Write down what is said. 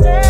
stay.